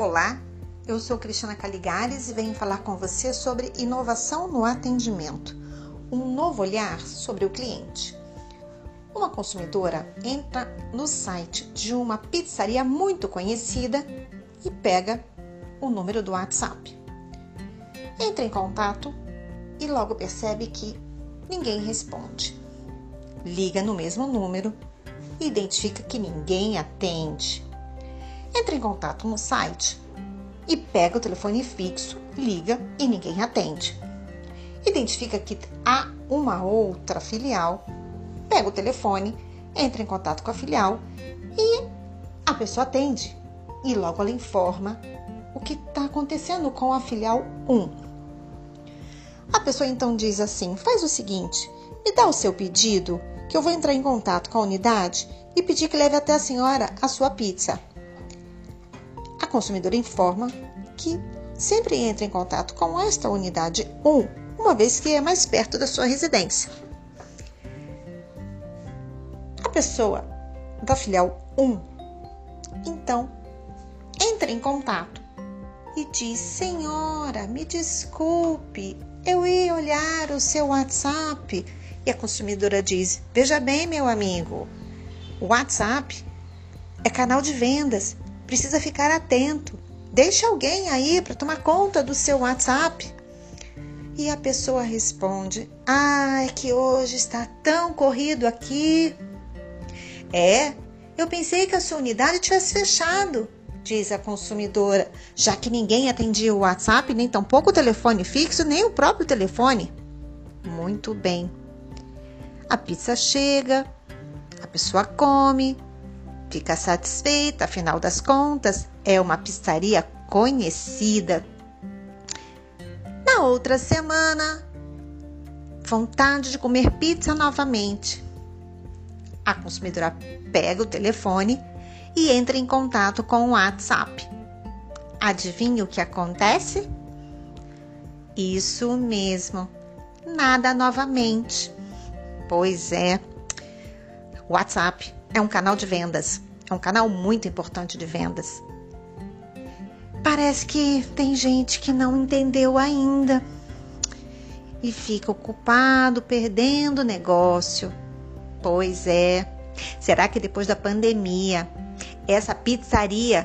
Olá, eu sou Cristina Caligares e venho falar com você sobre inovação no atendimento, um novo olhar sobre o cliente. Uma consumidora entra no site de uma pizzaria muito conhecida e pega o número do WhatsApp. Entra em contato e logo percebe que ninguém responde. Liga no mesmo número e identifica que ninguém atende Entra em contato no site e pega o telefone fixo, liga e ninguém atende. Identifica que há uma outra filial, pega o telefone, entra em contato com a filial e a pessoa atende. E logo ela informa o que está acontecendo com a filial 1. A pessoa então diz assim: faz o seguinte, me dá o seu pedido, que eu vou entrar em contato com a unidade e pedir que leve até a senhora a sua pizza consumidor informa que sempre entra em contato com esta unidade 1, uma vez que é mais perto da sua residência. A pessoa da filial 1, então, entra em contato e diz: Senhora, me desculpe, eu ia olhar o seu WhatsApp. E a consumidora diz: Veja bem, meu amigo, o WhatsApp é canal de vendas precisa ficar atento. Deixe alguém aí para tomar conta do seu WhatsApp. E a pessoa responde: Ah, é que hoje está tão corrido aqui. É, eu pensei que a sua unidade tivesse fechado, diz a consumidora, já que ninguém atendia o WhatsApp, nem tampouco o telefone fixo, nem o próprio telefone. Muito bem. A pizza chega, a pessoa come, fica satisfeita, afinal das contas, é uma pizzaria conhecida. Na outra semana, vontade de comer pizza novamente. A consumidora pega o telefone e entra em contato com o WhatsApp. Adivinha o que acontece? Isso mesmo, nada novamente. Pois é, WhatsApp é um canal de vendas, é um canal muito importante de vendas. Parece que tem gente que não entendeu ainda e fica ocupado perdendo negócio. Pois é. Será que depois da pandemia essa pizzaria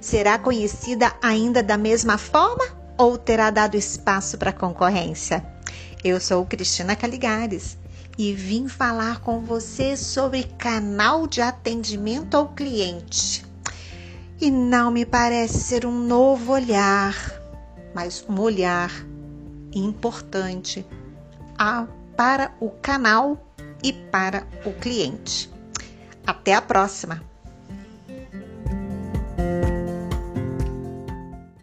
será conhecida ainda da mesma forma ou terá dado espaço para concorrência? Eu sou Cristina Caligares e vim falar com você sobre canal de atendimento ao cliente. E não me parece ser um novo olhar, mas um olhar importante a, para o canal e para o cliente. Até a próxima!